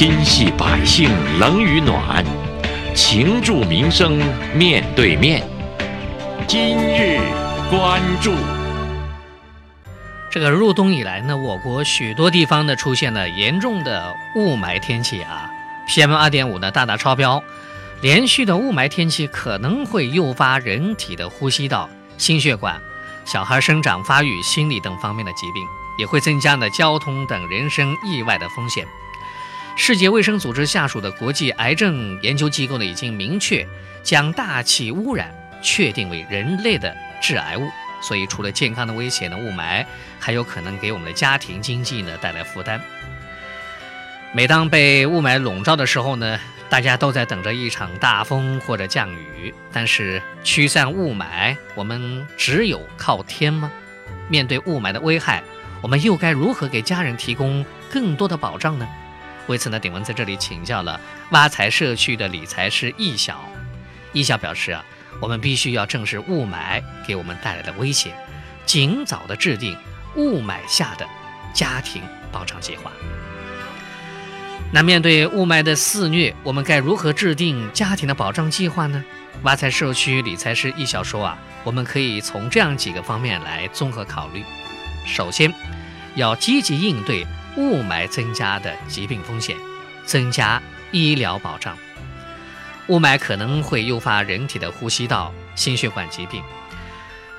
心系百姓冷与暖，情助民生面对面。今日关注。这个入冬以来呢，我国许多地方呢出现了严重的雾霾天气啊，PM 二点五呢大大超标，连续的雾霾天气可能会诱发人体的呼吸道、心血管、小孩生长发育、心理等方面的疾病，也会增加呢交通等人身意外的风险。世界卫生组织下属的国际癌症研究机构呢，已经明确将大气污染确定为人类的致癌物。所以，除了健康的威胁呢，雾霾还有可能给我们的家庭经济呢带来负担。每当被雾霾笼罩的时候呢，大家都在等着一场大风或者降雨。但是，驱散雾霾，我们只有靠天吗？面对雾霾的危害，我们又该如何给家人提供更多的保障呢？为此呢，鼎文在这里请教了挖财社区的理财师易晓。易晓表示啊。我们必须要正视雾霾给我们带来的威胁，尽早的制定雾霾下的家庭保障计划。那面对雾霾的肆虐，我们该如何制定家庭的保障计划呢？挖财社区理财师易晓说啊，我们可以从这样几个方面来综合考虑。首先，要积极应对雾霾增加的疾病风险，增加医疗保障。雾霾可能会诱发人体的呼吸道、心血管疾病。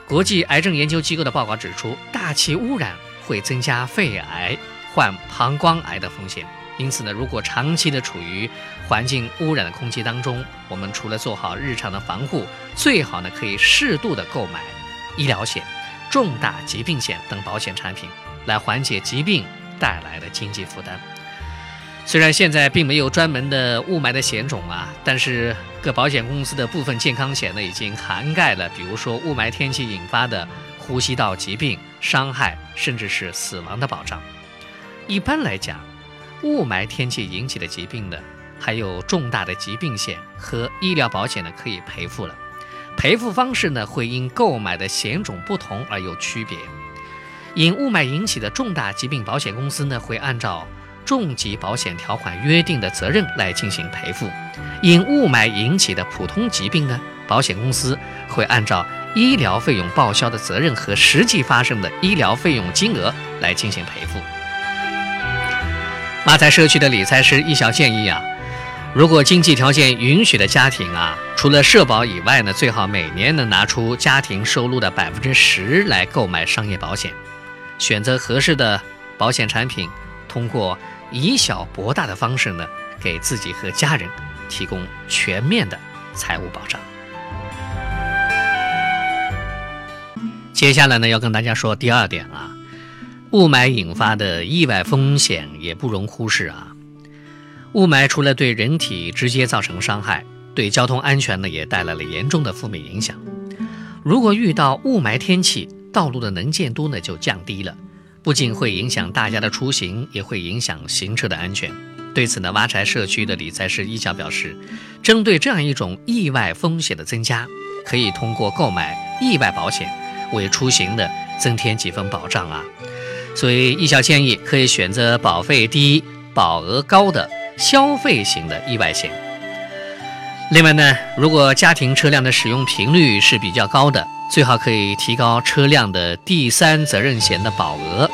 国际癌症研究机构的报告指出，大气污染会增加肺癌、患膀胱癌的风险。因此呢，如果长期的处于环境污染的空气当中，我们除了做好日常的防护，最好呢可以适度的购买医疗险、重大疾病险等保险产品，来缓解疾病带来的经济负担。虽然现在并没有专门的雾霾的险种啊，但是各保险公司的部分健康险呢，已经涵盖了，比如说雾霾天气引发的呼吸道疾病、伤害，甚至是死亡的保障。一般来讲，雾霾天气引起的疾病呢，还有重大的疾病险和医疗保险呢，可以赔付了。赔付方式呢，会因购买的险种不同而有区别。因雾霾引起的重大疾病，保险公司呢，会按照重疾保险条款约定的责任来进行赔付，因雾霾引起的普通疾病呢，保险公司会按照医疗费用报销的责任和实际发生的医疗费用金额来进行赔付。马财社区的理财师一小建议啊，如果经济条件允许的家庭啊，除了社保以外呢，最好每年能拿出家庭收入的百分之十来购买商业保险，选择合适的保险产品，通过。以小博大的方式呢，给自己和家人提供全面的财务保障。接下来呢，要跟大家说第二点啊，雾霾引发的意外风险也不容忽视啊。雾霾除了对人体直接造成伤害，对交通安全呢也带来了严重的负面影响。如果遇到雾霾天气，道路的能见度呢就降低了。不仅会影响大家的出行，也会影响行车的安全。对此呢，挖柴社区的理财师一角表示，针对这样一种意外风险的增加，可以通过购买意外保险，为出行的增添几分保障啊。所以一小建议可以选择保费低、保额高的消费型的意外险。另外呢，如果家庭车辆的使用频率是比较高的，最好可以提高车辆的第三责任险的保额。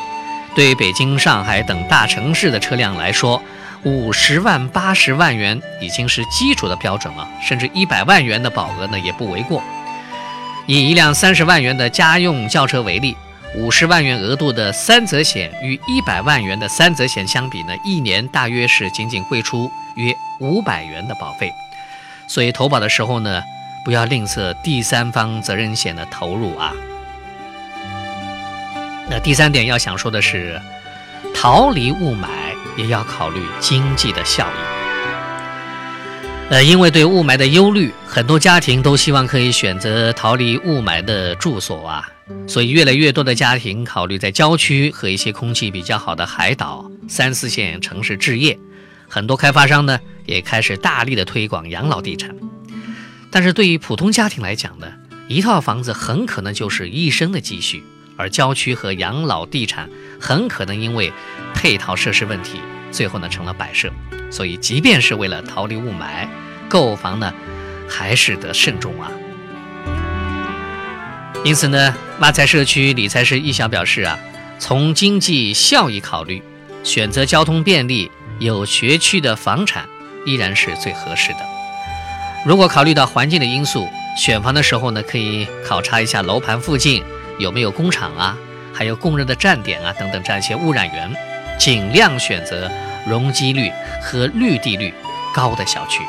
对北京、上海等大城市的车辆来说，五十万、八十万元已经是基础的标准了，甚至一百万元的保额呢也不为过。以一辆三十万元的家用轿车为例，五十万元额度的三责险与一百万元的三责险相比呢，一年大约是仅仅贵出约五百元的保费。所以投保的时候呢。不要吝啬第三方责任险的投入啊！那第三点要想说的是，逃离雾霾也要考虑经济的效益。呃，因为对雾霾的忧虑，很多家庭都希望可以选择逃离雾霾的住所啊，所以越来越多的家庭考虑在郊区和一些空气比较好的海岛、三四线城市置业。很多开发商呢，也开始大力的推广养老地产。但是对于普通家庭来讲呢，一套房子很可能就是一生的积蓄，而郊区和养老地产很可能因为配套设施问题最后呢成了摆设。所以，即便是为了逃离雾霾，购房呢还是得慎重啊。因此呢，挖财社区理财师易晓表示啊，从经济效益考虑，选择交通便利、有学区的房产依然是最合适的。如果考虑到环境的因素，选房的时候呢，可以考察一下楼盘附近有没有工厂啊，还有供热的站点啊等等这样一些污染源，尽量选择容积率和绿地率高的小区。